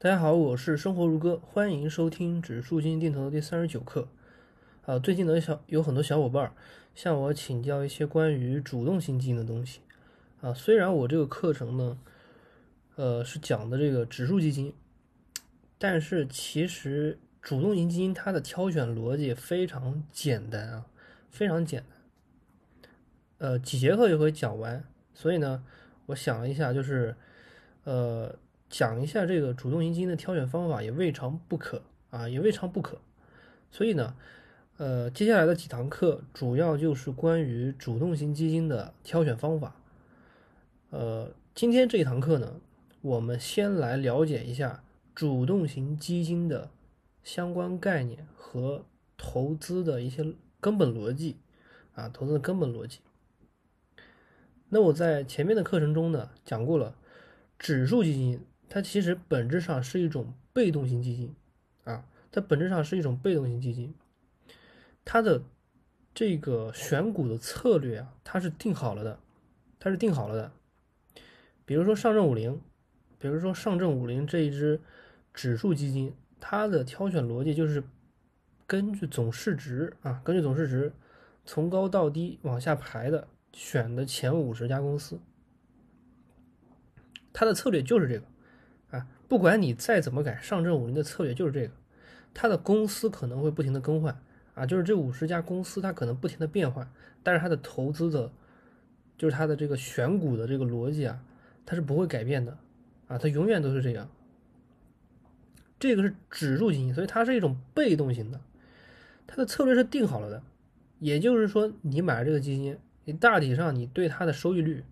大家好，我是生活如歌，欢迎收听指数基金定投的第三十九课。啊，最近呢小有很多小伙伴向我请教一些关于主动型基金的东西。啊，虽然我这个课程呢，呃，是讲的这个指数基金，但是其实主动型基金它的挑选逻辑非常简单啊，非常简单。呃，几节课就会讲完，所以呢，我想了一下，就是呃。讲一下这个主动型基金的挑选方法也未尝不可啊，也未尝不可。所以呢，呃，接下来的几堂课主要就是关于主动型基金的挑选方法。呃，今天这一堂课呢，我们先来了解一下主动型基金的相关概念和投资的一些根本逻辑啊，投资的根本逻辑。那我在前面的课程中呢，讲过了指数基金。它其实本质上是一种被动型基金，啊，它本质上是一种被动型基金，它的这个选股的策略啊，它是定好了的，它是定好了的。比如说上证五零，比如说上证五零这一只指数基金，它的挑选逻辑就是根据总市值啊，根据总市值从高到低往下排的选的前五十家公司，它的策略就是这个。不管你再怎么改，上证五零的策略就是这个，它的公司可能会不停的更换啊，就是这五十家公司它可能不停的变换，但是它的投资的，就是它的这个选股的这个逻辑啊，它是不会改变的啊，它永远都是这样。这个是指数基金，所以它是一种被动型的，它的策略是定好了的，也就是说你买了这个基金，你大体上你对它的收益率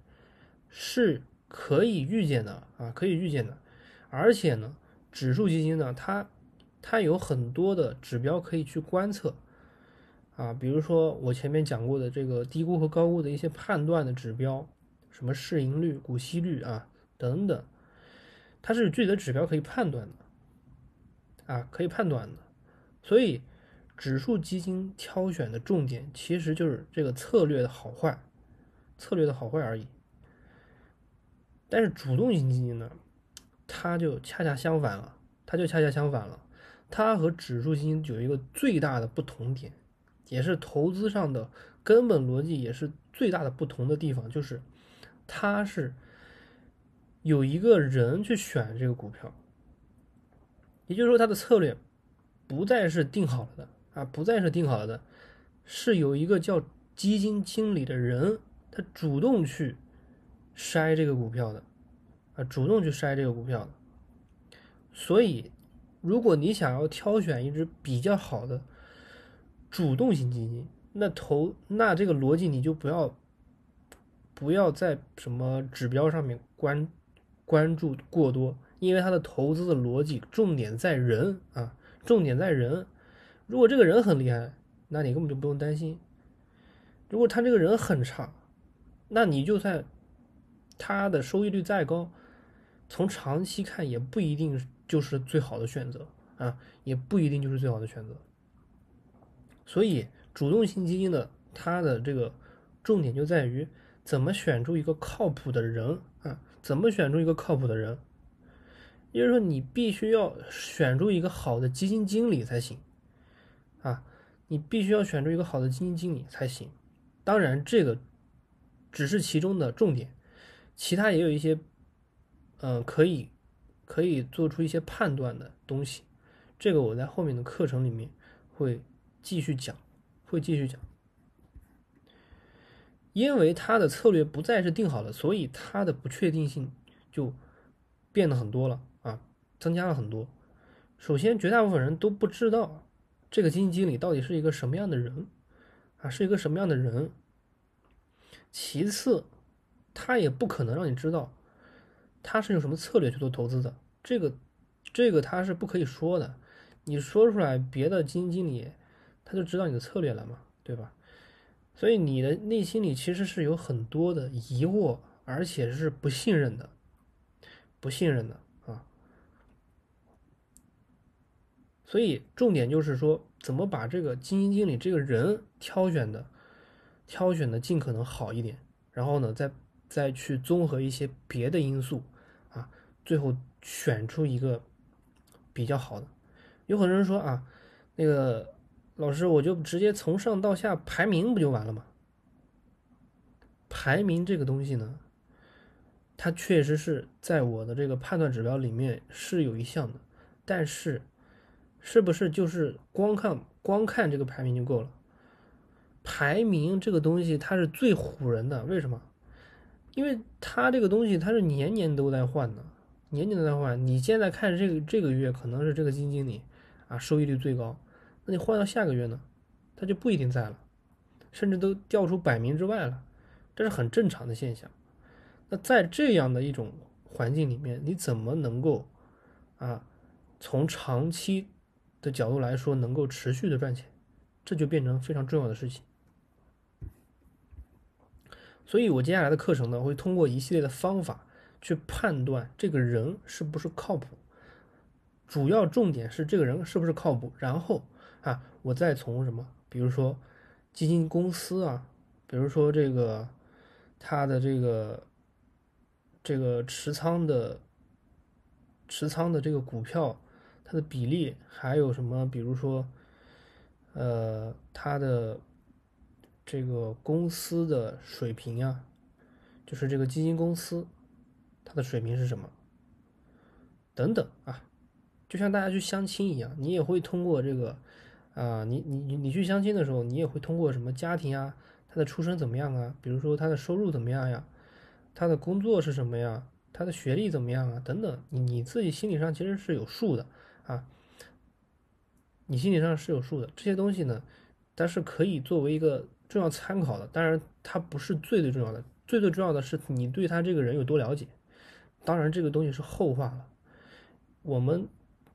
是可以预见的啊，可以预见的。而且呢，指数基金呢，它它有很多的指标可以去观测，啊，比如说我前面讲过的这个低估和高估的一些判断的指标，什么市盈率、股息率啊等等，它是具体的指标可以判断的，啊，可以判断的。所以，指数基金挑选的重点其实就是这个策略的好坏，策略的好坏而已。但是主动型基金呢？它就恰恰相反了，它就恰恰相反了。它和指数基金有一个最大的不同点，也是投资上的根本逻辑，也是最大的不同的地方，就是它是有一个人去选这个股票，也就是说，它的策略不再是定好了的啊，不再是定好了的，是有一个叫基金经理的人，他主动去筛这个股票的。啊，主动去筛这个股票的，所以，如果你想要挑选一只比较好的主动型基金，那投那这个逻辑你就不要不要在什么指标上面关关注过多，因为它的投资的逻辑重点在人啊，重点在人。如果这个人很厉害，那你根本就不用担心；如果他这个人很差，那你就算他的收益率再高。从长期看，也不一定就是最好的选择啊，也不一定就是最好的选择。所以，主动型基金的它的这个重点就在于怎么选出一个靠谱的人啊，怎么选出一个靠谱的人。也就是说，你必须要选出一个好的基金经理才行啊，你必须要选出一个好的基金经理才行。当然，这个只是其中的重点，其他也有一些。嗯，可以，可以做出一些判断的东西，这个我在后面的课程里面会继续讲，会继续讲。因为它的策略不再是定好了，所以它的不确定性就变得很多了啊，增加了很多。首先，绝大部分人都不知道这个基金经理到底是一个什么样的人啊，是一个什么样的人。其次，他也不可能让你知道。他是用什么策略去做投资的？这个，这个他是不可以说的。你说出来，别的基金经理他就知道你的策略了嘛，对吧？所以你的内心里其实是有很多的疑惑，而且是不信任的，不信任的啊。所以重点就是说，怎么把这个基金经理这个人挑选的，挑选的尽可能好一点，然后呢，再再去综合一些别的因素。最后选出一个比较好的。有很多人说啊，那个老师，我就直接从上到下排名不就完了吗？排名这个东西呢，它确实是在我的这个判断指标里面是有一项的，但是是不是就是光看光看这个排名就够了？排名这个东西它是最唬人的，为什么？因为它这个东西它是年年都在换的，年年都在换。你现在看这个这个月可能是这个基金经理。啊，收益率最高，那你换到下个月呢，它就不一定在了，甚至都掉出百名之外了，这是很正常的现象。那在这样的一种环境里面，你怎么能够啊，从长期的角度来说，能够持续的赚钱，这就变成非常重要的事情。所以我接下来的课程呢，会通过一系列的方法去判断这个人是不是靠谱。主要重点是这个人是不是靠谱，然后啊，我再从什么，比如说基金公司啊，比如说这个他的这个这个持仓的持仓的这个股票，它的比例，还有什么，比如说呃，他的这个公司的水平啊，就是这个基金公司他的水平是什么，等等啊。就像大家去相亲一样，你也会通过这个，啊，你你你你去相亲的时候，你也会通过什么家庭啊，他的出身怎么样啊，比如说他的收入怎么样呀，他的工作是什么呀，他的学历怎么样啊，等等，你你自己心理上其实是有数的啊，你心理上是有数的，这些东西呢，但是可以作为一个重要参考的，当然它不是最最重要的，最最重要的是你对他这个人有多了解，当然这个东西是后话了，我们。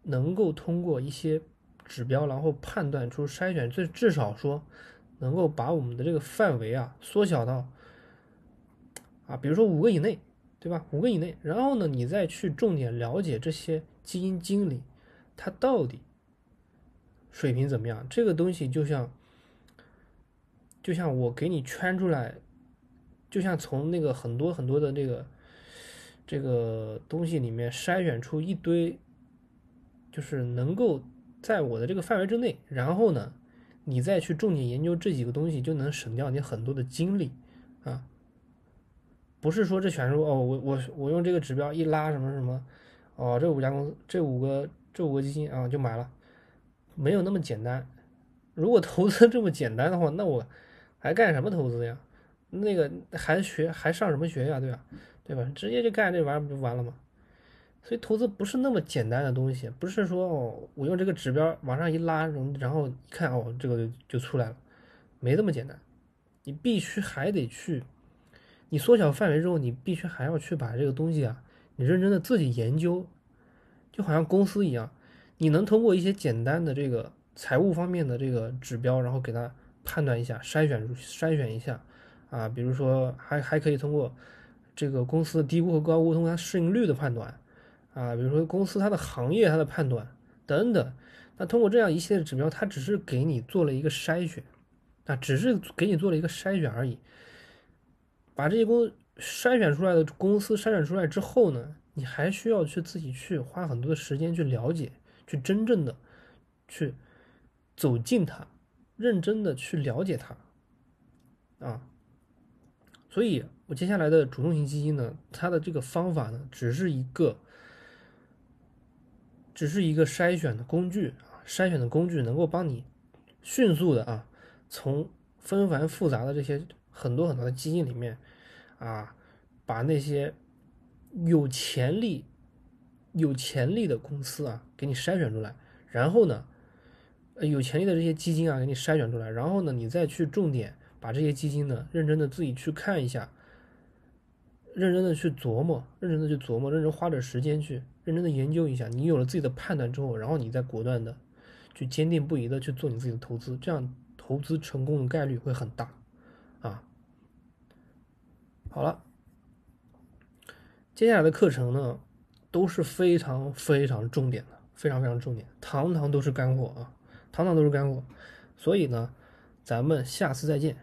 能够通过一些指标，然后判断出筛选，最至少说能够把我们的这个范围啊缩小到啊，比如说五个以内，对吧？五个以内，然后呢，你再去重点了解这些基金经理他到底水平怎么样。这个东西就像就像我给你圈出来，就像从那个很多很多的那个这个东西里面筛选出一堆。就是能够在我的这个范围之内，然后呢，你再去重点研究这几个东西，就能省掉你很多的精力啊。不是说这全是哦，我我我用这个指标一拉什么什么，哦，这五家公司这五个这五个基金啊就买了，没有那么简单。如果投资这么简单的话，那我还干什么投资呀？那个还学还上什么学呀？对吧？对吧？直接就干这玩意儿不就完了吗？所以投资不是那么简单的东西，不是说哦，我用这个指标往上一拉，然后一看哦，这个就出来了，没这么简单。你必须还得去，你缩小范围之后，你必须还要去把这个东西啊，你认真的自己研究，就好像公司一样，你能通过一些简单的这个财务方面的这个指标，然后给它判断一下，筛选筛选一下啊，比如说还还可以通过这个公司的低估和高估，通过它市盈率的判断。啊，比如说公司它的行业它的判断等等，那通过这样一系列的指标，它只是给你做了一个筛选，啊，只是给你做了一个筛选而已。把这些公筛选出来的公司筛选出来之后呢，你还需要去自己去花很多的时间去了解，去真正的去走进它，认真的去了解它，啊，所以我接下来的主动型基金呢，它的这个方法呢，只是一个。只是一个筛选的工具啊，筛选的工具能够帮你迅速的啊，从纷繁复杂的这些很多很多的基金里面啊，把那些有潜力、有潜力的公司啊，给你筛选出来，然后呢，呃有潜力的这些基金啊，给你筛选出来，然后呢，你再去重点把这些基金呢，认真的自己去看一下，认真的去琢磨，认真的去琢磨，认真花点时间去。认真的研究一下，你有了自己的判断之后，然后你再果断的去坚定不移的去做你自己的投资，这样投资成功的概率会很大啊。好了，接下来的课程呢都是非常非常重点的，非常非常重点，堂堂都是干货啊，堂堂都是干货。所以呢，咱们下次再见。